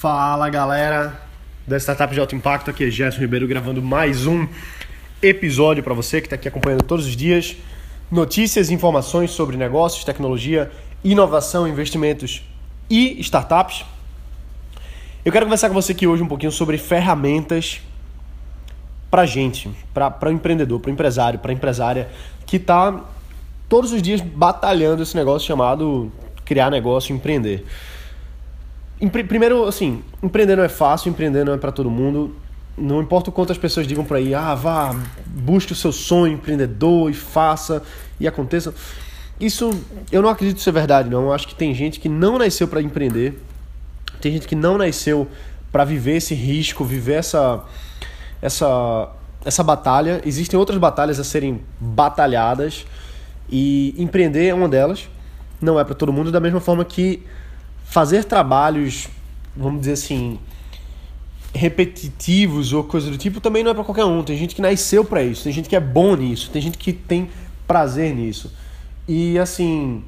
Fala galera da Startup de Alto Impacto, aqui é Gerson Ribeiro gravando mais um episódio para você que está aqui acompanhando todos os dias. Notícias e informações sobre negócios, tecnologia, inovação, investimentos e startups. Eu quero conversar com você aqui hoje um pouquinho sobre ferramentas para gente, para o empreendedor, para o empresário, para a empresária que está todos os dias batalhando esse negócio chamado criar negócio, empreender. Primeiro, assim, empreender não é fácil, empreender não é para todo mundo. Não importa o quanto as pessoas digam por aí, ah, vá, busque o seu sonho empreendedor e faça e aconteça. Isso eu não acredito ser verdade, não. Eu acho que tem gente que não nasceu para empreender, tem gente que não nasceu para viver esse risco, viver essa, essa, essa batalha. Existem outras batalhas a serem batalhadas e empreender é uma delas. Não é para todo mundo, da mesma forma que fazer trabalhos, vamos dizer assim, repetitivos ou coisa do tipo também não é para qualquer um. Tem gente que nasceu para isso, tem gente que é bom nisso, tem gente que tem prazer nisso. E assim,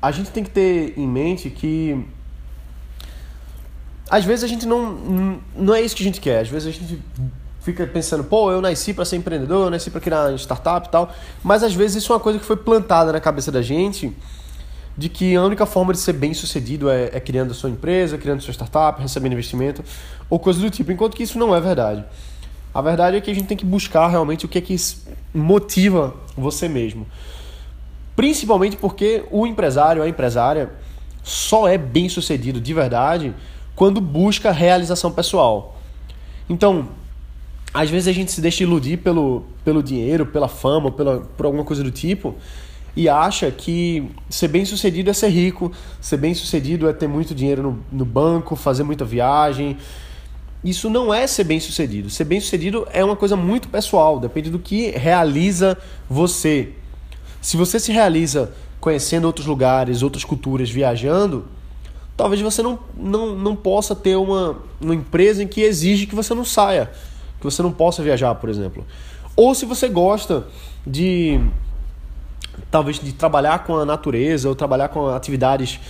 a gente tem que ter em mente que às vezes a gente não não é isso que a gente quer. Às vezes a gente fica pensando, pô, eu nasci para ser empreendedor, eu nasci para criar startup e tal, mas às vezes isso é uma coisa que foi plantada na cabeça da gente de que a única forma de ser bem sucedido é, é criando a sua empresa, criando sua startup, recebendo investimento ou coisa do tipo, enquanto que isso não é verdade. A verdade é que a gente tem que buscar realmente o que é que motiva você mesmo. Principalmente porque o empresário, a empresária, só é bem sucedido de verdade quando busca realização pessoal. Então, às vezes a gente se deixa iludir pelo, pelo dinheiro, pela fama, pela, por alguma coisa do tipo, e acha que ser bem sucedido é ser rico, ser bem sucedido é ter muito dinheiro no, no banco, fazer muita viagem. Isso não é ser bem sucedido. Ser bem sucedido é uma coisa muito pessoal, depende do que realiza você. Se você se realiza conhecendo outros lugares, outras culturas, viajando, talvez você não, não, não possa ter uma, uma empresa em que exige que você não saia, que você não possa viajar, por exemplo. Ou se você gosta de talvez de trabalhar com a natureza ou trabalhar com atividades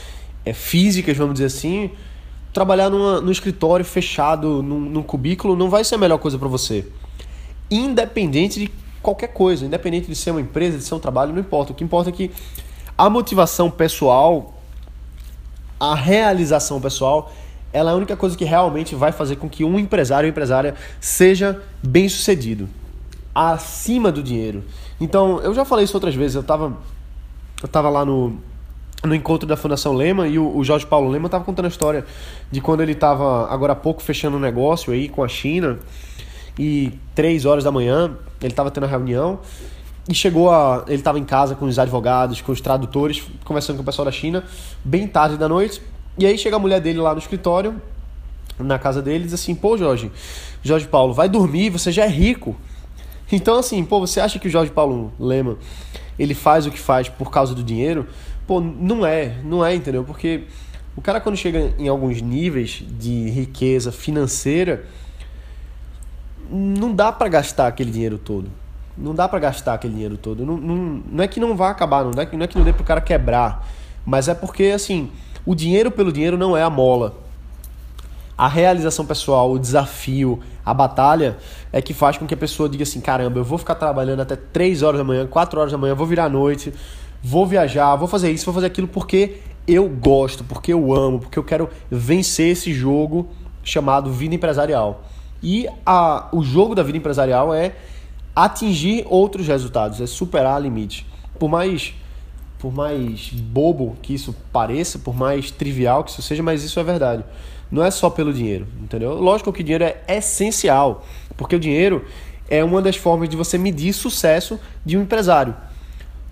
é, físicas, vamos dizer assim, trabalhar numa, num escritório fechado, num, num cubículo, não vai ser a melhor coisa para você. Independente de qualquer coisa, independente de ser uma empresa, de ser um trabalho, não importa. O que importa é que a motivação pessoal, a realização pessoal, ela é a única coisa que realmente vai fazer com que um empresário ou empresária seja bem sucedido acima do dinheiro. Então, eu já falei isso outras vezes, eu estava eu tava lá no, no encontro da Fundação Lema e o, o Jorge Paulo Lema estava contando a história de quando ele estava agora há pouco fechando um negócio aí com a China e três horas da manhã ele estava tendo a reunião e chegou a ele estava em casa com os advogados, com os tradutores, conversando com o pessoal da China, bem tarde da noite. E aí chega a mulher dele lá no escritório, na casa dele, e diz assim: "Pô, Jorge, Jorge Paulo, vai dormir, você já é rico". Então, assim, pô, você acha que o Jorge Paulo Lema ele faz o que faz por causa do dinheiro? Pô, não é, não é, entendeu? Porque o cara quando chega em alguns níveis de riqueza financeira, não dá para gastar aquele dinheiro todo. Não dá para gastar aquele dinheiro todo. Não, não, não é que não vá acabar, não é que não, é que não dê pro cara quebrar. Mas é porque, assim, o dinheiro pelo dinheiro não é a mola a realização pessoal, o desafio, a batalha é que faz com que a pessoa diga assim: caramba, eu vou ficar trabalhando até 3 horas da manhã, 4 horas da manhã, vou virar à noite, vou viajar, vou fazer isso, vou fazer aquilo porque eu gosto, porque eu amo, porque eu quero vencer esse jogo chamado vida empresarial. E a, o jogo da vida empresarial é atingir outros resultados, é superar limite. Por mais por mais bobo que isso pareça, por mais trivial que isso seja, mas isso é verdade não é só pelo dinheiro, entendeu? Lógico que o dinheiro é essencial, porque o dinheiro é uma das formas de você medir sucesso de um empresário.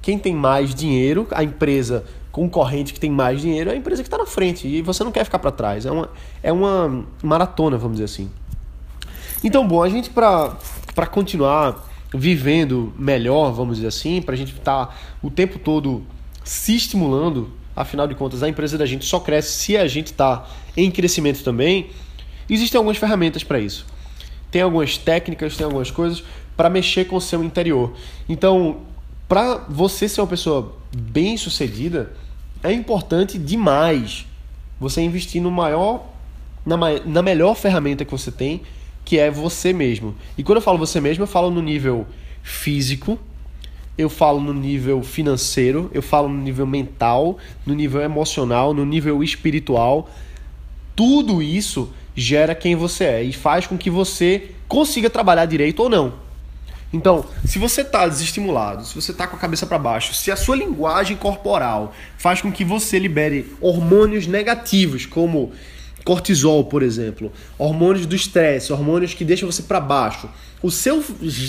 Quem tem mais dinheiro, a empresa concorrente que tem mais dinheiro, é a empresa que está na frente e você não quer ficar para trás. É uma, é uma maratona, vamos dizer assim. Então, bom, a gente para continuar vivendo melhor, vamos dizer assim, para a gente estar tá o tempo todo se estimulando afinal de contas, a empresa da gente só cresce se a gente está em crescimento também. Existem algumas ferramentas para isso. Tem algumas técnicas, tem algumas coisas para mexer com o seu interior. Então, para você ser uma pessoa bem sucedida, é importante demais você investir no maior na, na melhor ferramenta que você tem, que é você mesmo. E quando eu falo você mesmo, eu falo no nível físico, eu falo no nível financeiro, eu falo no nível mental, no nível emocional, no nível espiritual. Tudo isso gera quem você é e faz com que você consiga trabalhar direito ou não. Então, se você está desestimulado, se você está com a cabeça para baixo, se a sua linguagem corporal faz com que você libere hormônios negativos, como cortisol, por exemplo, hormônios do estresse, hormônios que deixam você para baixo, o seu,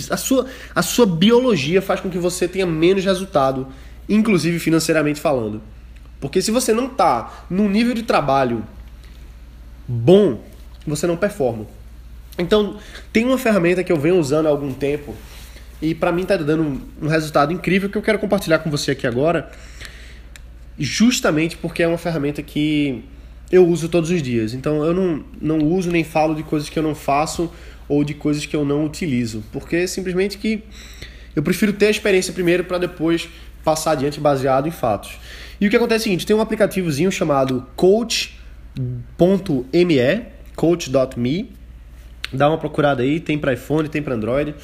a, sua, a sua biologia faz com que você tenha menos resultado, inclusive financeiramente falando. Porque se você não está num nível de trabalho bom, você não performa. Então, tem uma ferramenta que eu venho usando há algum tempo e para mim está dando um resultado incrível que eu quero compartilhar com você aqui agora, justamente porque é uma ferramenta que eu uso todos os dias. Então, eu não, não uso nem falo de coisas que eu não faço ou de coisas que eu não utilizo, porque é simplesmente que eu prefiro ter a experiência primeiro para depois passar adiante baseado em fatos. E o que acontece é o seguinte, tem um aplicativozinho chamado coach.me, coach.me, dá uma procurada aí, tem para iPhone, tem para Android,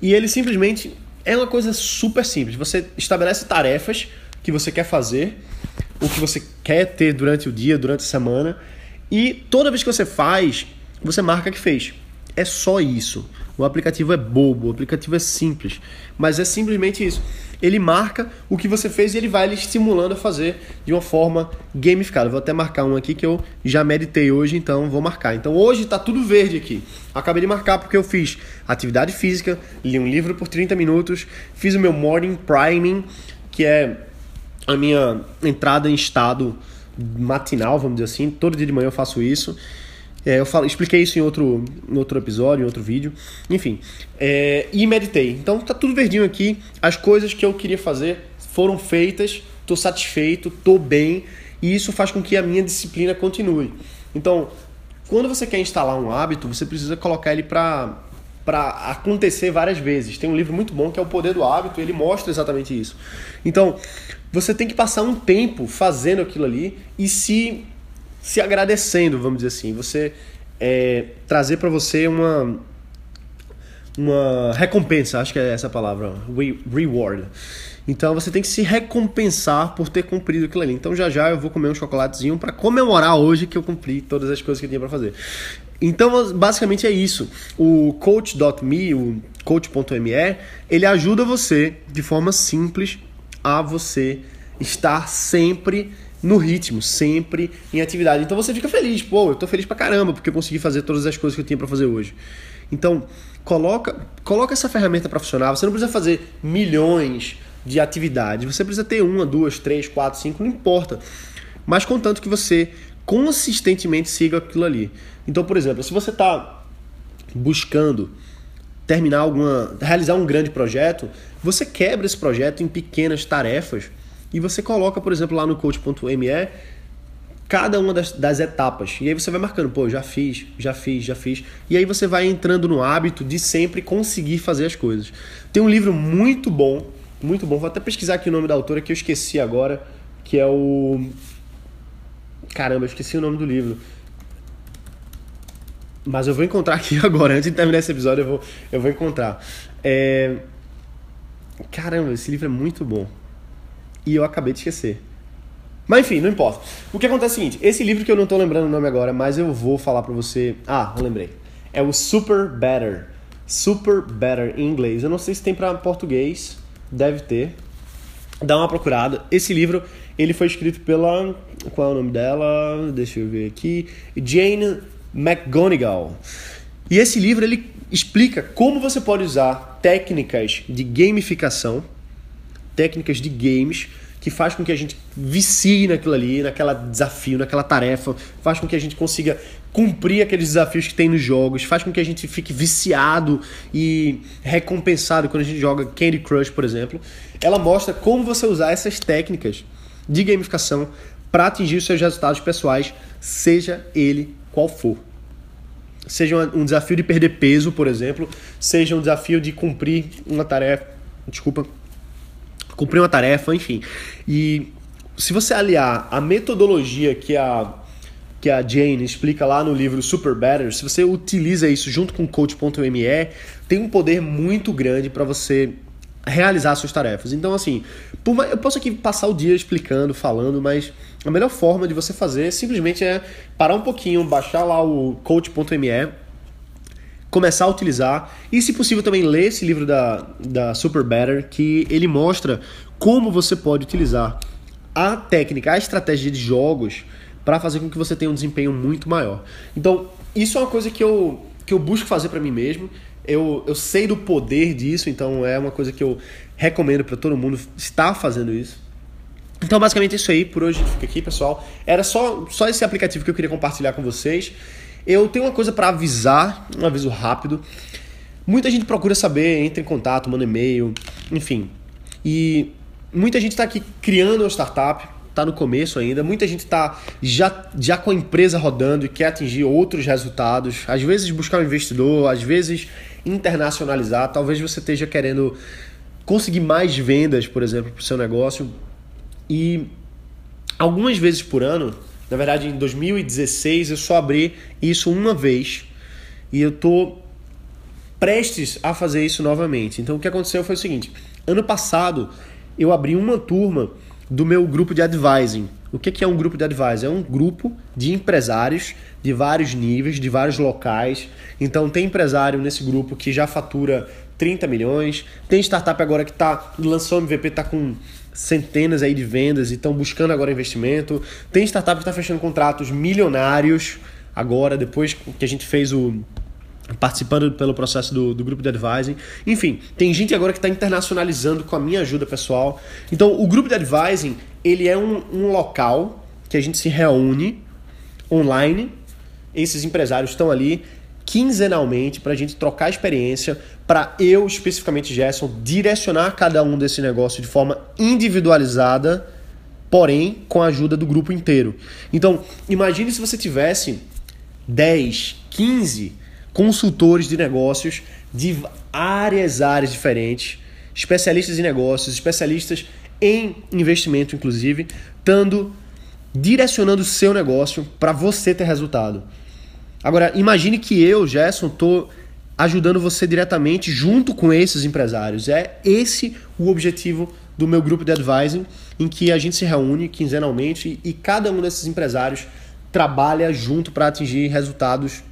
e ele simplesmente é uma coisa super simples. Você estabelece tarefas que você quer fazer, o que você quer ter durante o dia, durante a semana, e toda vez que você faz, você marca que fez. É só isso. O aplicativo é bobo, o aplicativo é simples, mas é simplesmente isso. Ele marca o que você fez e ele vai lhe estimulando a fazer de uma forma gamificada. Vou até marcar um aqui que eu já meditei hoje, então vou marcar. Então hoje está tudo verde aqui. Acabei de marcar porque eu fiz atividade física, li um livro por 30 minutos, fiz o meu morning priming, que é a minha entrada em estado matinal, vamos dizer assim. Todo dia de manhã eu faço isso. É, eu falo, expliquei isso em outro, em outro episódio, em outro vídeo. Enfim, é, e meditei. Então tá tudo verdinho aqui. As coisas que eu queria fazer foram feitas. Tô satisfeito, tô bem. E isso faz com que a minha disciplina continue. Então, quando você quer instalar um hábito, você precisa colocar ele para para acontecer várias vezes. Tem um livro muito bom que é O Poder do Hábito, ele mostra exatamente isso. Então, você tem que passar um tempo fazendo aquilo ali e se se agradecendo, vamos dizer assim. Você é, trazer para você uma uma recompensa, acho que é essa a palavra, reward. Então você tem que se recompensar por ter cumprido aquilo ali. Então já já eu vou comer um chocolatezinho para comemorar hoje que eu cumpri todas as coisas que eu tinha para fazer. Então basicamente é isso. O coach.me, o coach.me, ele ajuda você de forma simples a você estar sempre no ritmo, sempre em atividade. Então você fica feliz, pô, eu tô feliz pra caramba porque eu consegui fazer todas as coisas que eu tinha para fazer hoje. Então, coloca, coloca essa ferramenta para funcionar. Você não precisa fazer milhões de atividades. Você precisa ter uma, duas, três, quatro, cinco, não importa. Mas contanto que você consistentemente siga aquilo ali. Então, por exemplo, se você está buscando terminar alguma, realizar um grande projeto, você quebra esse projeto em pequenas tarefas e você coloca, por exemplo, lá no coach.me cada uma das, das, etapas. E aí você vai marcando, pô, já fiz, já fiz, já fiz. E aí você vai entrando no hábito de sempre conseguir fazer as coisas. Tem um livro muito bom, muito bom. Vou até pesquisar aqui o nome da autora que eu esqueci agora, que é o. Caramba, eu esqueci o nome do livro. Mas eu vou encontrar aqui agora, antes de terminar esse episódio, eu vou, eu vou encontrar. É... Caramba, esse livro é muito bom e eu acabei de esquecer. Mas enfim, não importa. O que acontece é o seguinte: esse livro que eu não tô lembrando o nome agora, mas eu vou falar pra você. Ah, eu lembrei. É o Super Better. Super Better em inglês. Eu não sei se tem para português, deve ter. Dá uma procurada. Esse livro, ele foi escrito pela. Qual é o nome dela? Deixa eu ver aqui. Jane McGonigal. E esse livro ele explica como você pode usar técnicas de gamificação técnicas de games que faz com que a gente vicie naquilo ali, naquela desafio, naquela tarefa, faz com que a gente consiga cumprir aqueles desafios que tem nos jogos, faz com que a gente fique viciado e recompensado quando a gente joga Candy Crush, por exemplo. Ela mostra como você usar essas técnicas de gamificação para atingir os seus resultados pessoais, seja ele qual for. Seja um desafio de perder peso, por exemplo, seja um desafio de cumprir uma tarefa, desculpa, cumprir uma tarefa, enfim. E se você aliar a metodologia que a que a Jane explica lá no livro Super Better, se você utiliza isso junto com coach.me, tem um poder muito grande para você realizar suas tarefas. Então, assim, eu posso aqui passar o dia explicando, falando, mas a melhor forma de você fazer simplesmente é parar um pouquinho, baixar lá o coach.me, começar a utilizar e, se possível, também ler esse livro da, da Super Better, que ele mostra como você pode utilizar a técnica, a estratégia de jogos para fazer com que você tenha um desempenho muito maior. Então, isso é uma coisa que eu, que eu busco fazer para mim mesmo. Eu, eu sei do poder disso, então é uma coisa que eu recomendo para todo mundo estar fazendo isso. Então, basicamente, é isso aí por hoje fica aqui, pessoal. Era só, só esse aplicativo que eu queria compartilhar com vocês. Eu tenho uma coisa para avisar, um aviso rápido. Muita gente procura saber, entra em contato, manda e-mail, enfim. E muita gente está aqui criando uma startup, está no começo ainda. Muita gente está já, já com a empresa rodando e quer atingir outros resultados. Às vezes buscar um investidor, às vezes internacionalizar. Talvez você esteja querendo conseguir mais vendas, por exemplo, para o seu negócio. E algumas vezes por ano, na verdade em 2016 eu só abri isso uma vez e eu estou prestes a fazer isso novamente. Então o que aconteceu foi o seguinte: ano passado eu abri uma turma do meu grupo de advising. O que é um grupo de advising? É um grupo de empresários de vários níveis, de vários locais. Então tem empresário nesse grupo que já fatura 30 milhões, tem startup agora que está lançou MVP, está com centenas aí de vendas e estão buscando agora investimento. Tem startup que está fechando contratos milionários agora, depois que a gente fez o participando pelo processo do, do grupo de advising. Enfim, tem gente agora que está internacionalizando com a minha ajuda pessoal. Então, o grupo de advising ele é um, um local que a gente se reúne online. Esses empresários estão ali quinzenalmente para a gente trocar experiência, para eu especificamente Gerson direcionar cada um desse negócio de forma individualizada, porém com a ajuda do grupo inteiro. Então, imagine se você tivesse 10, 15 consultores de negócios de várias áreas diferentes, especialistas em negócios, especialistas em investimento, inclusive, dando, direcionando o seu negócio para você ter resultado. Agora, imagine que eu, Gerson, estou ajudando você diretamente junto com esses empresários. É esse o objetivo do meu grupo de advising, em que a gente se reúne quinzenalmente e cada um desses empresários trabalha junto para atingir resultados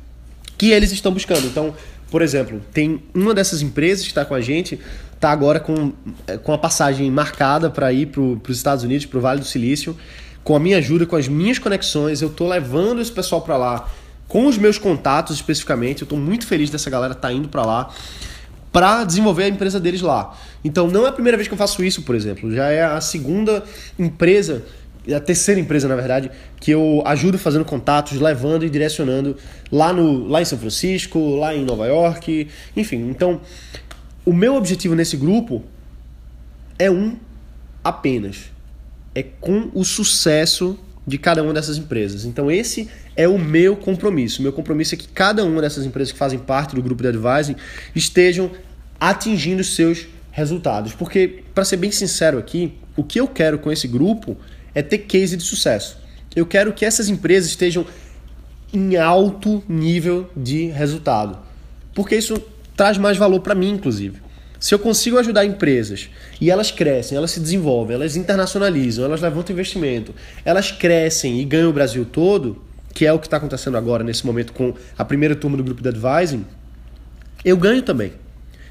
que eles estão buscando. Então, por exemplo, tem uma dessas empresas que está com a gente, está agora com, é, com a passagem marcada para ir para os Estados Unidos, para o Vale do Silício. Com a minha ajuda, com as minhas conexões, eu estou levando esse pessoal para lá, com os meus contatos especificamente. Eu estou muito feliz dessa galera tá indo para lá para desenvolver a empresa deles lá. Então não é a primeira vez que eu faço isso, por exemplo. Já é a segunda empresa a terceira empresa, na verdade, que eu ajudo fazendo contatos, levando e direcionando lá, no, lá em São Francisco, lá em Nova York, enfim. Então, o meu objetivo nesse grupo é um apenas. É com o sucesso de cada uma dessas empresas. Então, esse é o meu compromisso. O meu compromisso é que cada uma dessas empresas que fazem parte do grupo de advising estejam atingindo seus resultados. Porque, para ser bem sincero aqui, o que eu quero com esse grupo é ter case de sucesso. Eu quero que essas empresas estejam em alto nível de resultado, porque isso traz mais valor para mim, inclusive. Se eu consigo ajudar empresas e elas crescem, elas se desenvolvem, elas internacionalizam, elas levantam investimento, elas crescem e ganham o Brasil todo, que é o que está acontecendo agora nesse momento com a primeira turma do grupo de advising, eu ganho também.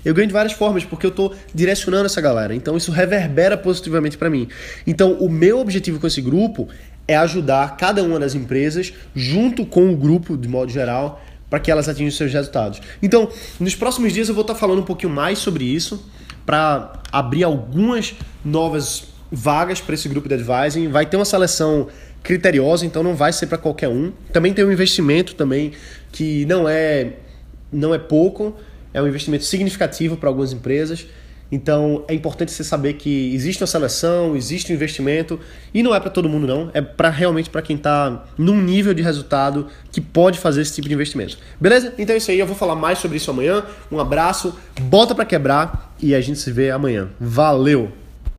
Eu ganho de várias formas, porque eu estou direcionando essa galera. Então isso reverbera positivamente para mim. Então o meu objetivo com esse grupo é ajudar cada uma das empresas, junto com o grupo de modo geral, para que elas atinjam seus resultados. Então, nos próximos dias eu vou estar tá falando um pouquinho mais sobre isso, para abrir algumas novas vagas para esse grupo de advising. Vai ter uma seleção criteriosa, então não vai ser para qualquer um. Também tem um investimento também que não é não é pouco, é um investimento significativo para algumas empresas. Então é importante você saber que existe uma seleção, existe um investimento e não é para todo mundo não, é para realmente para quem está num nível de resultado que pode fazer esse tipo de investimento. Beleza? Então é isso aí, eu vou falar mais sobre isso amanhã. Um abraço, bota para quebrar e a gente se vê amanhã. Valeu.